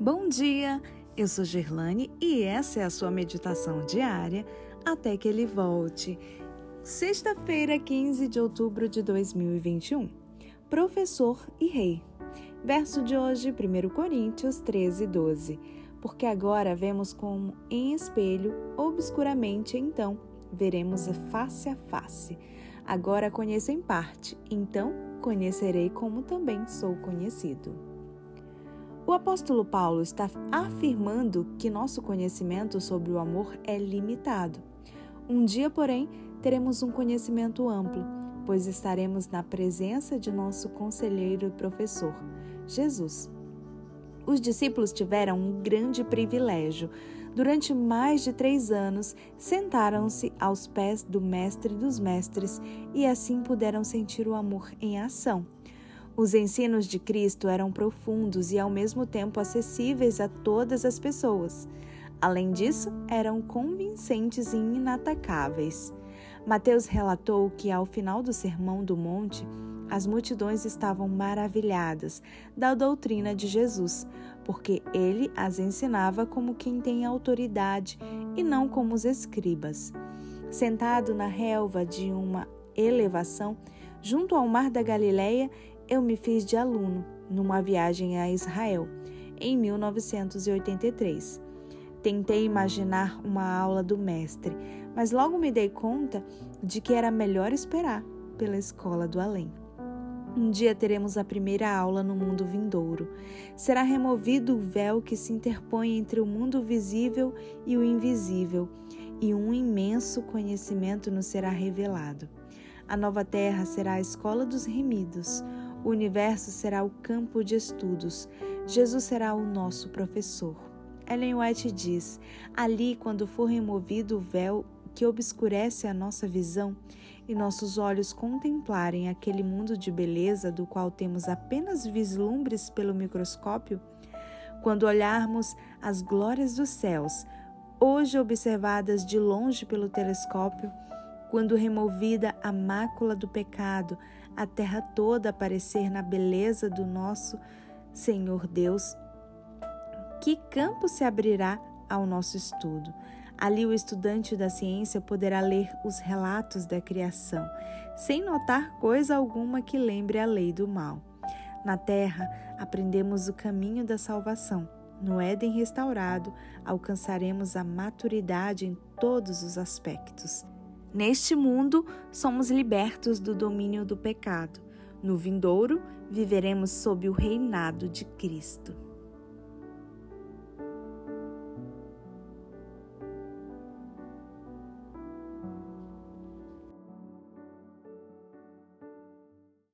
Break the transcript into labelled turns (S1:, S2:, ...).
S1: Bom dia, eu sou Gerlane e essa é a sua meditação diária até que ele volte. Sexta-feira, 15 de outubro de 2021. Professor e Rei. Verso de hoje, 1 Coríntios 13, 12. Porque agora vemos como em espelho, obscuramente, então veremos face a face. Agora conheço em parte, então conhecerei como também sou conhecido. O apóstolo Paulo está afirmando que nosso conhecimento sobre o amor é limitado. Um dia, porém, teremos um conhecimento amplo, pois estaremos na presença de nosso conselheiro e professor, Jesus. Os discípulos tiveram um grande privilégio. Durante mais de três anos, sentaram-se aos pés do Mestre dos Mestres e assim puderam sentir o amor em ação. Os ensinos de Cristo eram profundos e ao mesmo tempo acessíveis a todas as pessoas. Além disso, eram convincentes e inatacáveis. Mateus relatou que ao final do Sermão do Monte, as multidões estavam maravilhadas da doutrina de Jesus, porque ele as ensinava como quem tem autoridade e não como os escribas. Sentado na relva de uma elevação, junto ao mar da Galileia, eu me fiz de aluno numa viagem a Israel em 1983. Tentei imaginar uma aula do mestre, mas logo me dei conta de que era melhor esperar pela escola do além. Um dia teremos a primeira aula no mundo vindouro. Será removido o véu que se interpõe entre o mundo visível e o invisível, e um imenso conhecimento nos será revelado. A nova terra será a escola dos remidos, o universo será o campo de estudos. Jesus será o nosso professor. Ellen White diz: ali, quando for removido o véu que obscurece a nossa visão e nossos olhos contemplarem aquele mundo de beleza do qual temos apenas vislumbres pelo microscópio, quando olharmos as glórias dos céus, hoje observadas de longe pelo telescópio, quando removida a mácula do pecado, a terra toda aparecer na beleza do nosso Senhor Deus, que campo se abrirá ao nosso estudo? Ali o estudante da ciência poderá ler os relatos da criação, sem notar coisa alguma que lembre a lei do mal. Na terra, aprendemos o caminho da salvação. No Éden restaurado, alcançaremos a maturidade em todos os aspectos. Neste mundo, somos libertos do domínio do pecado. No vindouro, viveremos sob o reinado de Cristo.